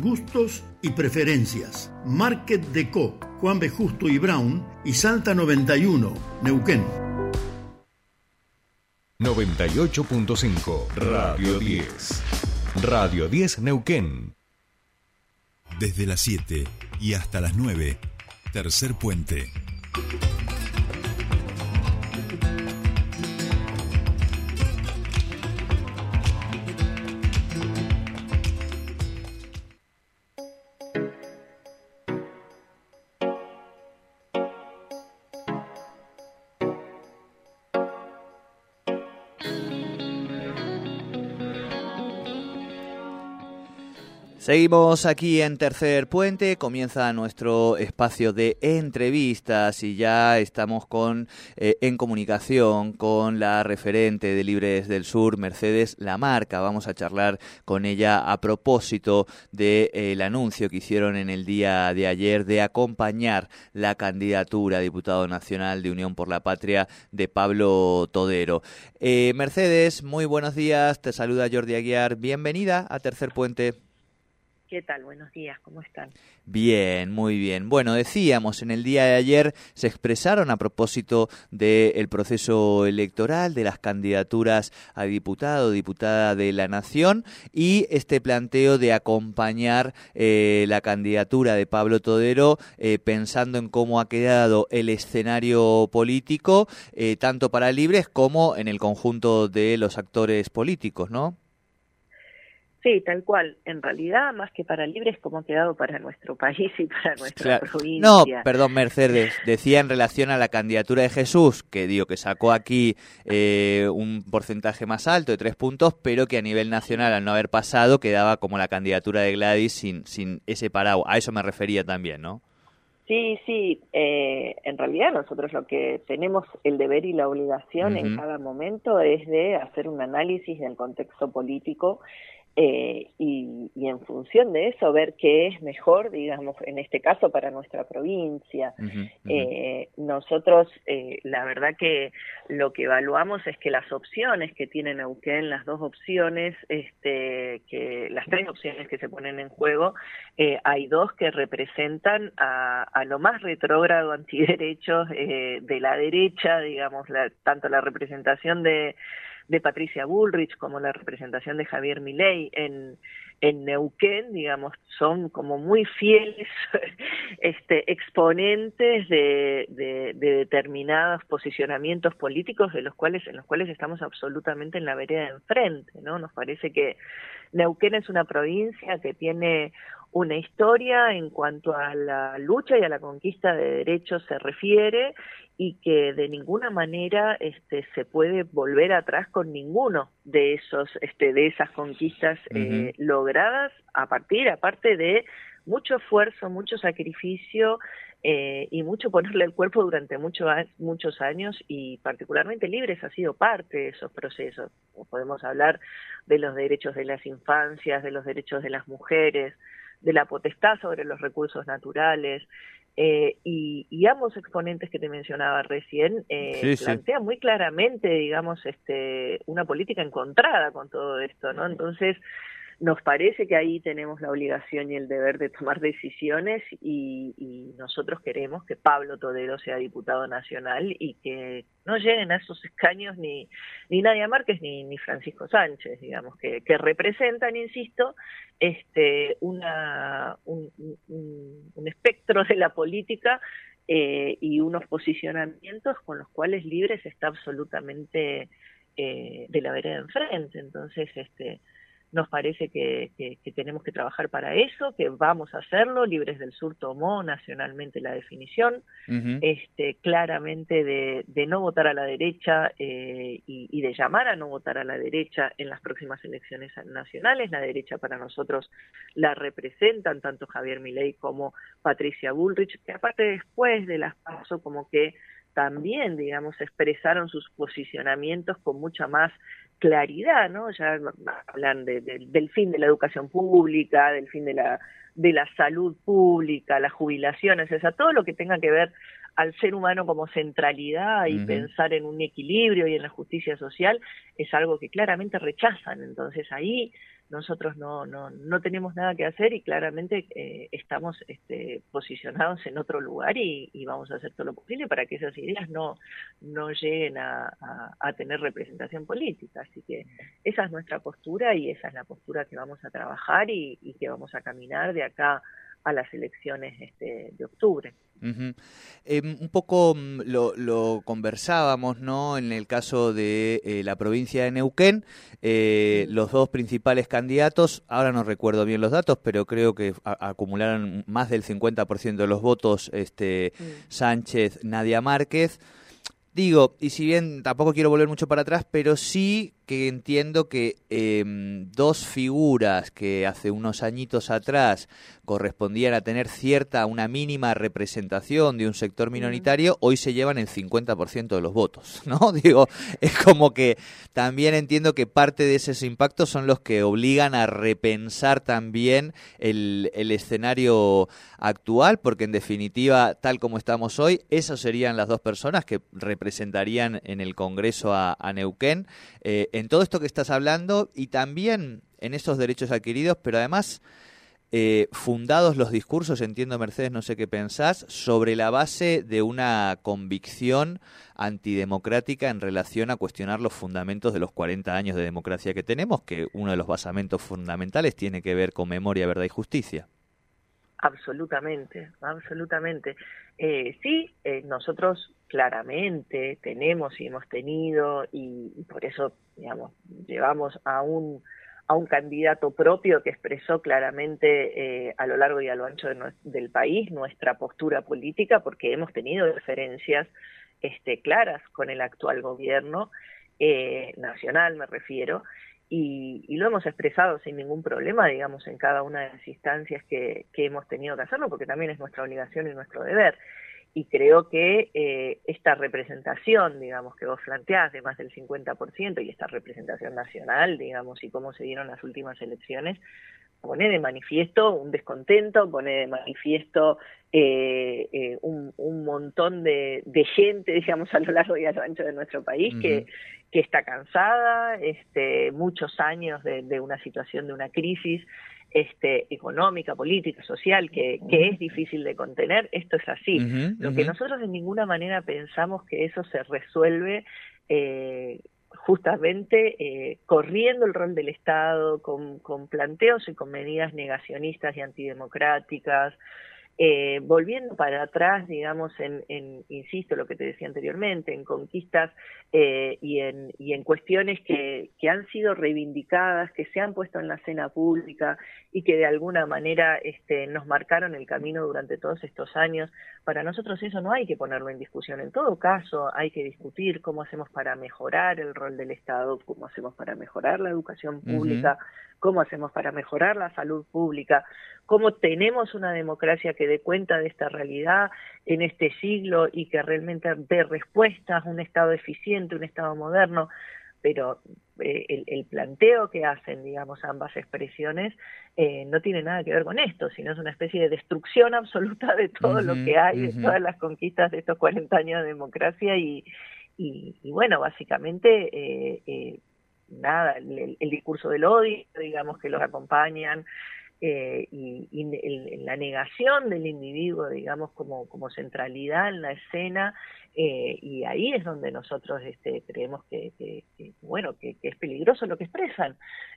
Gustos y preferencias. Market Deco, Juan B. Justo y Brown y Salta 91, Neuquén. 98.5 Radio 10. Radio 10 Neuquén. Desde las 7 y hasta las 9, tercer puente. Seguimos aquí en Tercer Puente, comienza nuestro espacio de entrevistas y ya estamos con eh, en comunicación con la referente de Libres del Sur, Mercedes Lamarca. Vamos a charlar con ella a propósito del de, anuncio que hicieron en el día de ayer de acompañar la candidatura a diputado nacional de Unión por la Patria de Pablo Todero. Eh, Mercedes, muy buenos días, te saluda Jordi Aguiar, bienvenida a Tercer Puente. ¿Qué tal? Buenos días, ¿cómo están? Bien, muy bien. Bueno, decíamos, en el día de ayer se expresaron a propósito del proceso electoral, de las candidaturas a diputado, diputada de la Nación y este planteo de acompañar eh, la candidatura de Pablo Todero eh, pensando en cómo ha quedado el escenario político, eh, tanto para libres como en el conjunto de los actores políticos, ¿no? Sí, tal cual. En realidad, más que para libres, como ha quedado para nuestro país y para nuestra provincia. No, perdón, Mercedes. Decía en relación a la candidatura de Jesús, que digo que sacó aquí eh, un porcentaje más alto de tres puntos, pero que a nivel nacional, al no haber pasado, quedaba como la candidatura de Gladys sin, sin ese parado. A eso me refería también, ¿no? Sí, sí. Eh, en realidad nosotros lo que tenemos el deber y la obligación en cada momento es de hacer un análisis del contexto político eh, y, en función de eso ver qué es mejor, digamos, en este caso para nuestra provincia. Eh, nosotros, eh, la verdad que lo que evaluamos es que las opciones que tiene Neuquén, las dos opciones, este, que las tres opciones que se ponen en juego, hay dos que representan a, a lo más retrógrado antiderechos de la derecha, digamos, la, tanto la representación de de Patricia Bullrich como la representación de Javier Milei en, en Neuquén, digamos, son como muy fieles este, exponentes de, de, de, determinados posicionamientos políticos de los cuales, en los cuales estamos absolutamente en la vereda de enfrente, ¿no? Nos parece que Neuquén es una provincia que tiene una historia en cuanto a la lucha y a la conquista de derechos se refiere y que de ninguna manera este, se puede volver atrás con ninguno de esos este, de esas conquistas eh, logradas a partir aparte de mucho esfuerzo mucho sacrificio eh, y mucho ponerle el cuerpo durante mucho, muchos años y particularmente Libres ha sido parte de esos procesos. Podemos hablar de los derechos de las infancias, de los derechos de las mujeres, de la potestad sobre los recursos naturales. Eh, y, y, ambos exponentes que te mencionaba recién eh, plantean muy claramente, digamos, este, una política encontrada con todo esto, ¿no? Entonces, nos parece que ahí tenemos la obligación y el deber de tomar decisiones y, nosotros queremos que Pablo Todero sea diputado nacional y que no lleguen a esos escaños ni, ni Nadia Márquez ni, ni Francisco Sánchez, digamos, que, que representan, insisto, este, una, un, un, un espectro de la política eh, y unos posicionamientos con los cuales Libres está absolutamente eh, de la vereda enfrente. Entonces, este, nos parece que, que, tenemos que trabajar para eso, que vamos a hacerlo. Libres del Sur tomó nacionalmente la definición, este, claramente de, de, no votar a la derecha eh, y, y, de llamar a no votar a la derecha en las próximas elecciones nacionales. La derecha para nosotros la representan tanto Javier Milei como Patricia Bullrich, que aparte después de las pasos como que también, digamos, expresaron sus posicionamientos con mucha más claridad, ¿no? Ya hablan de, del fin de la educación pública, del fin de la, de la salud pública, las jubilaciones, o sea, todo lo que tenga que ver al ser humano como centralidad y pensar en un equilibrio y en la justicia social es algo que claramente rechazan. Entonces ahí nosotros no, no, no tenemos nada que hacer y claramente eh, estamos este, posicionados en otro lugar y, vamos a hacer todo lo posible para que esas ideas no, no lleguen a, tener representación política. Así que esa es nuestra postura y esa es la postura que vamos a trabajar y, y que vamos a caminar de acá a las elecciones este, de octubre. Em, un poco mm, lo, conversábamos, ¿no? En el caso de eh, la provincia de Neuquén, eh, los dos principales candidatos, ahora no recuerdo bien los datos, pero creo que acumularon más del 50% de los votos, este Sánchez, Nadia Márquez. Digo, y si bien tampoco quiero volver mucho para atrás, pero sí que entiendo que em, dos figuras que hace unos añitos atrás correspondían a tener cierta, una mínima representación de un sector minoritario, hoy se llevan el 50% de los votos, ¿no? Digo, es como que también entiendo que parte de esos impactos son los que obligan a repensar también el, el escenario actual, porque en definitiva, tal como estamos hoy, esas serían las dos personas que representarían en el Congreso a, Neuquén. Eh, en todo esto que estás hablando y también en esos derechos adquiridos, pero además eh, fundados los discursos, entiendo Mercedes, no sé qué pensás, sobre la base de una convicción antidemocrática en relación a cuestionar los fundamentos de los 40 años de democracia que tenemos, que uno de los basamentos fundamentales tiene que ver con memoria, verdad y justicia. Absolutamente, absolutamente. Eh, sí, eh, nosotros claramente tenemos y hemos tenido, y, por eso, digamos, llevamos a un, a un candidato propio que expresó claramente eh, a lo largo y a lo ancho del país nuestra postura política, porque hemos tenido diferencias este, claras con el actual gobierno, nacional me refiero, y, lo hemos expresado sin ningún problema, digamos, en cada una de las instancias que, hemos tenido que hacerlo, porque también es nuestra obligación y nuestro deber. Y creo que eh, esta representación, digamos, que vos planteás de más del 50% y esta representación nacional, digamos, y cómo se dieron las últimas elecciones, pone de manifiesto un descontento, pone de manifiesto eh, eh, un, montón de, gente, digamos, a lo largo y a lo ancho de nuestro país que, que está cansada, este, muchos años de, una situación de una crisis este, económica, política, social, que, que es difícil de contener. Esto es así. Lo que nosotros de ninguna manera pensamos que eso se resuelve eh, justamente eh, corriendo el rol del Estado, con, con planteos y con medidas negacionistas y antidemocráticas, eh, volviendo para atrás, digamos, en, en, insisto, lo que te decía anteriormente, en conquistas eh, y, en, y en cuestiones que, que han sido reivindicadas, que se han puesto en la escena pública y que de alguna manera este, nos marcaron el camino durante todos estos años. Para nosotros eso no hay que ponerlo en discusión. En todo caso, hay que discutir cómo hacemos para mejorar el rol del Estado, cómo hacemos para mejorar la educación pública, cómo hacemos para mejorar la salud pública, cómo tenemos una democracia que dé cuenta de esta realidad en este siglo y que realmente dé respuestas, un Estado eficiente, un Estado moderno, pero eh, el, planteo que hacen, digamos, ambas expresiones eh, no tiene nada que ver con esto, sino es una especie de destrucción absoluta de todo lo que hay, de todas las conquistas de estos 40 años de democracia y, y, bueno, básicamente eh, nada, el, discurso del odio, digamos, que los acompañan, eh, y, la negación del individuo, digamos, como, como centralidad en la escena, eh, y ahí es donde nosotros este, creemos que, bueno, que, es peligroso lo que expresan,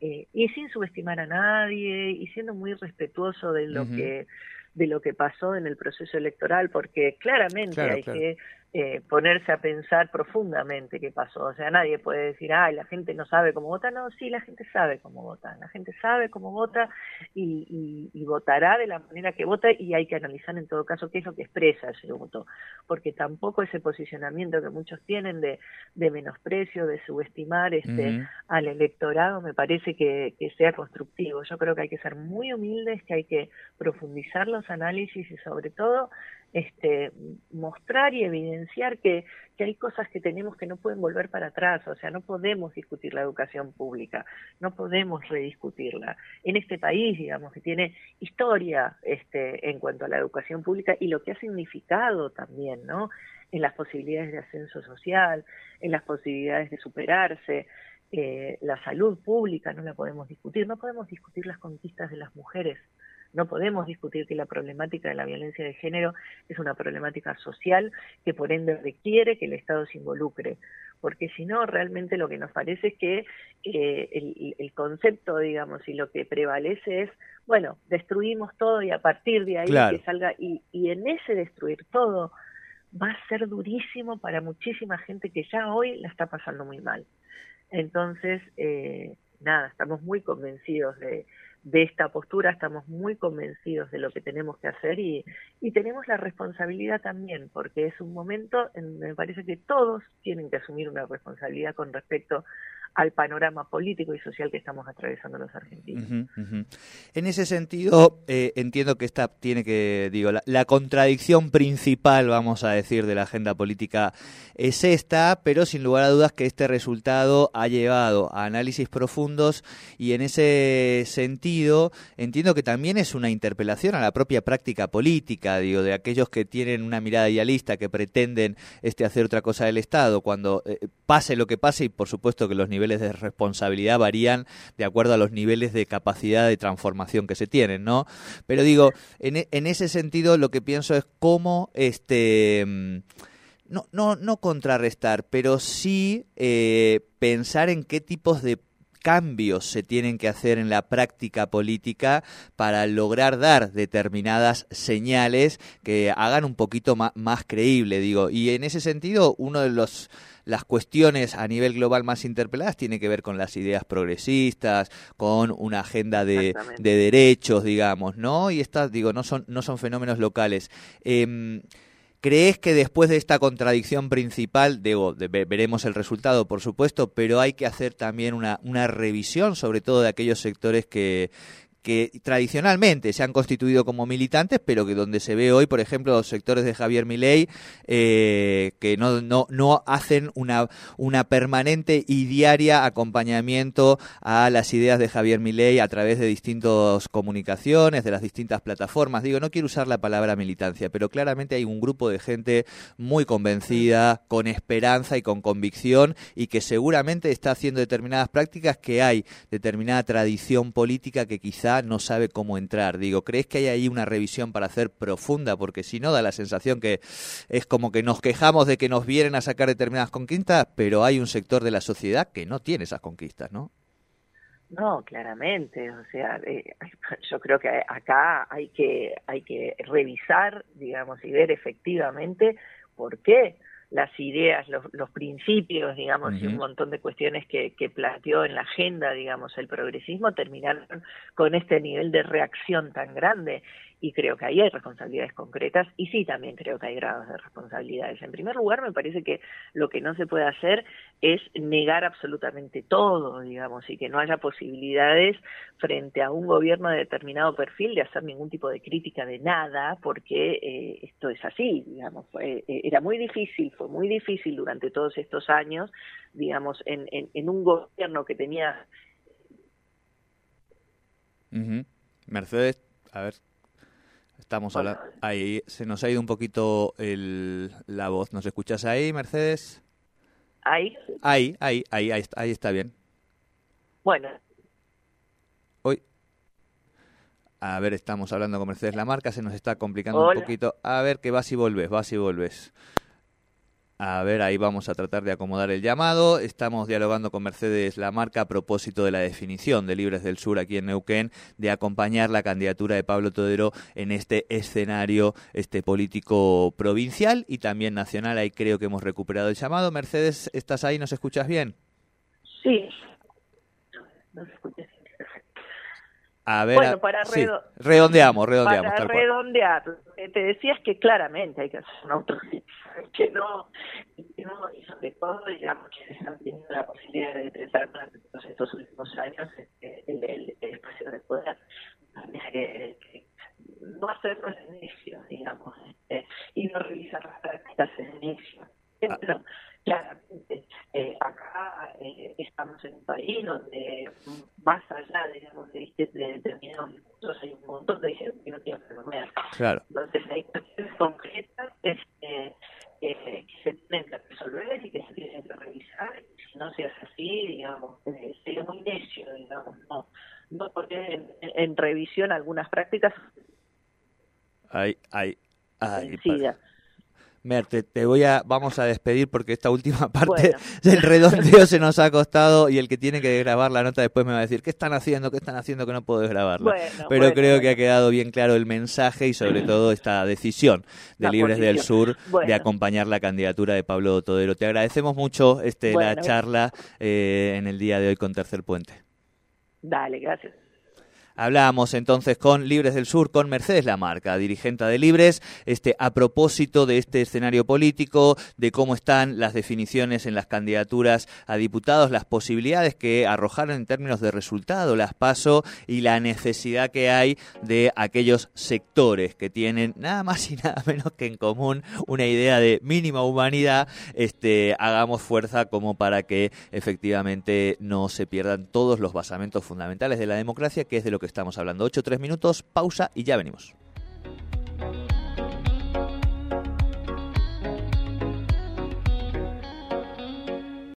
eh, y sin subestimar a nadie, y siendo muy respetuoso de lo que de lo que pasó en el proceso electoral, porque claramente hay que eh, ponerse a pensar profundamente qué pasó. O sea, nadie puede decir, ay, la gente no sabe cómo vota. No, sí, la gente sabe cómo vota. La gente sabe cómo vota y, y, votará de la manera que vota y hay que analizar en todo caso qué es lo que expresa ese voto. Porque tampoco ese posicionamiento que muchos tienen de, de menosprecio, de subestimar este, al electorado, me parece que, que sea constructivo. Yo creo que hay que ser muy humildes, que hay que profundizar los análisis y sobre todo este, mostrar y evidenciar que, que, hay cosas que tenemos que no pueden volver para atrás, o sea, no podemos discutir la educación pública, no podemos rediscutirla. En este país, digamos, que tiene historia este, en cuanto a la educación pública y lo que ha significado también, ¿no? En las posibilidades de ascenso social, en las posibilidades de superarse, eh, la salud pública no la podemos discutir, no podemos discutir las conquistas de las mujeres, no podemos discutir que la problemática de la violencia de género es una problemática social que por ende requiere que el Estado se involucre, porque si no, realmente lo que nos parece es que eh, el, concepto, digamos, y lo que prevalece es, bueno, destruimos todo y a partir de ahí que salga, y, y en ese destruir todo va a ser durísimo para muchísima gente que ya hoy la está pasando muy mal. Entonces, eh, nada, estamos muy convencidos de, de esta postura, estamos muy convencidos de lo que tenemos que hacer y, y tenemos la responsabilidad también, porque es un momento, en, me parece que todos tienen que asumir una responsabilidad con respecto al panorama político y social que estamos atravesando los argentinos. En ese sentido, eh, entiendo que esta tiene que, digo, la, contradicción principal, vamos a decir, de la agenda política es esta, pero sin lugar a dudas que este resultado ha llevado a análisis profundos y en ese sentido entiendo que también es una interpelación a la propia práctica política, digo, de aquellos que tienen una mirada idealista, que pretenden este hacer otra cosa del Estado, cuando eh, pase lo que pase y por supuesto que los niveles de responsabilidad varían de acuerdo a los niveles de capacidad de transformación que se tienen, ¿no? Pero digo, en, e, en ese sentido lo que pienso es cómo este mm, no, no, no contrarrestar, pero sí eh, pensar en qué tipos de cambios se tienen que hacer en la práctica política para lograr dar determinadas señales que hagan un poquito más, más creíble, digo. Y en ese sentido, uno de los las cuestiones a nivel global más interpeladas tiene que ver con las ideas progresistas, con una agenda de, de derechos, digamos, ¿no? Y estas, digo, no son, no son fenómenos locales. Eh, ¿Crees que después de esta contradicción principal, digo, veremos el resultado, por supuesto, pero hay que hacer también una, una revisión, sobre todo de aquellos sectores que, que tradicionalmente se han constituido como militantes, pero que donde se ve hoy, por ejemplo, los sectores de Javier Milei, eh, que no, no, no hacen una, una permanente y diaria acompañamiento a las ideas de Javier Milei a través de distintas comunicaciones, de las distintas plataformas. Digo, no quiero usar la palabra militancia, pero claramente hay un grupo de gente muy convencida, con esperanza y con convicción, y que seguramente está haciendo determinadas prácticas que hay determinada tradición política que quizá no sabe cómo entrar. Digo, ¿crees que hay ahí una revisión para hacer profunda? Porque si no, da la sensación que es como que nos quejamos de que nos vienen a sacar determinadas conquistas, pero hay un sector de la sociedad que no tiene esas conquistas, ¿no? No, claramente, o sea, eh, yo creo que acá hay que hay que revisar, digamos, y ver efectivamente por qué las ideas, los, los principios, digamos, y un montón de cuestiones que, que planteó en la agenda, digamos, el progresismo, terminaron con este nivel de reacción tan grande y creo que ahí hay responsabilidades concretas y sí también creo que hay grados de responsabilidades. En primer lugar, me parece que lo que no se puede hacer es negar absolutamente todo, digamos, y que no haya posibilidades frente a un gobierno de determinado perfil de hacer ningún tipo de crítica de nada, porque eh, esto es así, digamos, fue, eh, era muy difícil, fue muy difícil durante todos estos años, digamos, en, en, en un gobierno que tenía... Mercedes, a ver, Estamos hablando. Ahí se nos ha ido un poquito el, la voz. ¿Nos escuchas ahí, Mercedes? Ahí. Ahí, ahí, ahí, ahí, está bien. Bueno. Hoy. A ver, estamos hablando con Mercedes la marca, se nos está complicando un poquito. A ver, que vas y vuelves, vas y vuelves. A ver, ahí vamos a tratar de acomodar el llamado. Estamos dialogando con Mercedes Lamarca a propósito de la definición de Libres del Sur aquí en Neuquén, de acompañar la candidatura de Pablo Todero en este escenario este político provincial y también nacional. Ahí creo que hemos recuperado el llamado. Mercedes, ¿estás ahí? ¿Nos escuchas bien? Sí. A ver, bueno, para redondeamos, redondeamos. Para redondear, te decías que claramente hay que hacer un autocrítica, que no, que no, y sobre todo, digamos, que se han tenido la posibilidad de detectar durante todos estos últimos años este, el, el, el, espacio de poder, que, que no hacerlo en inicio, digamos, este, y no revisar las prácticas en inicio. Ah. Claramente, eh, eh, estamos en un país donde más allá digamos, de, este de determinados discursos hay un montón de gente que no tiene que comer. Claro. Entonces hay cuestiones concretas este, que, que se tienen que resolver y que se tienen que revisar. Si no se hace así, digamos, eh, sería muy necio, digamos, no. No porque en, en revisión algunas prácticas... Hay, hay, hay. Mer, te, voy a, vamos a despedir porque esta última parte del redondeo se nos ha costado y el que tiene que grabar la nota después me va a decir, ¿qué están haciendo? ¿Qué están haciendo que no puedo grabarla? Pero creo que ha quedado bien claro el mensaje y sobre todo esta decisión de Libres del Sur de acompañar la candidatura de Pablo Todero. Te agradecemos mucho este, la charla eh, en el día de hoy con Tercer Puente. Dale, gracias. Hablábamos entonces con Libres del Sur, con Mercedes Lamarca, dirigente de Libres, este, a propósito de este escenario político, de cómo están las definiciones en las candidaturas a diputados, las posibilidades que arrojaron en términos de resultado las paso y la necesidad que hay de aquellos sectores que tienen nada más y nada menos que en común una idea de mínima humanidad, este, hagamos fuerza como para que efectivamente no se pierdan todos los basamentos fundamentales de la democracia, que es de lo que estamos hablando. 8 tres minutos, pausa y ya venimos.